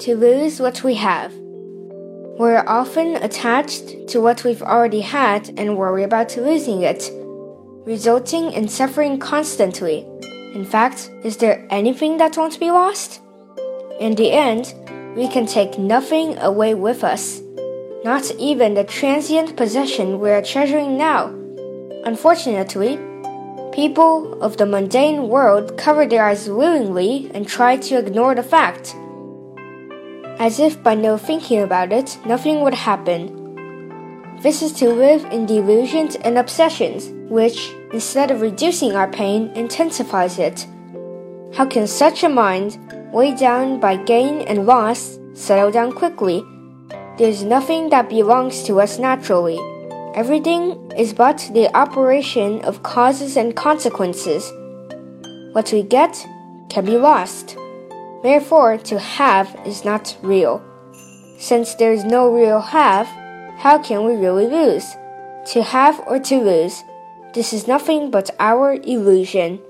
to lose what we have. We're often attached to what we've already had and worry about losing it, resulting in suffering constantly. In fact, is there anything that won't be lost? In the end, we can take nothing away with us, not even the transient possession we are treasuring now. Unfortunately, people of the mundane world cover their eyes willingly and try to ignore the fact as if by no thinking about it, nothing would happen. This is to live in delusions and obsessions, which, instead of reducing our pain, intensifies it. How can such a mind, weighed down by gain and loss, settle down quickly? There's nothing that belongs to us naturally. Everything is but the operation of causes and consequences. What we get can be lost. Therefore, to have is not real. Since there is no real have, how can we really lose? To have or to lose, this is nothing but our illusion.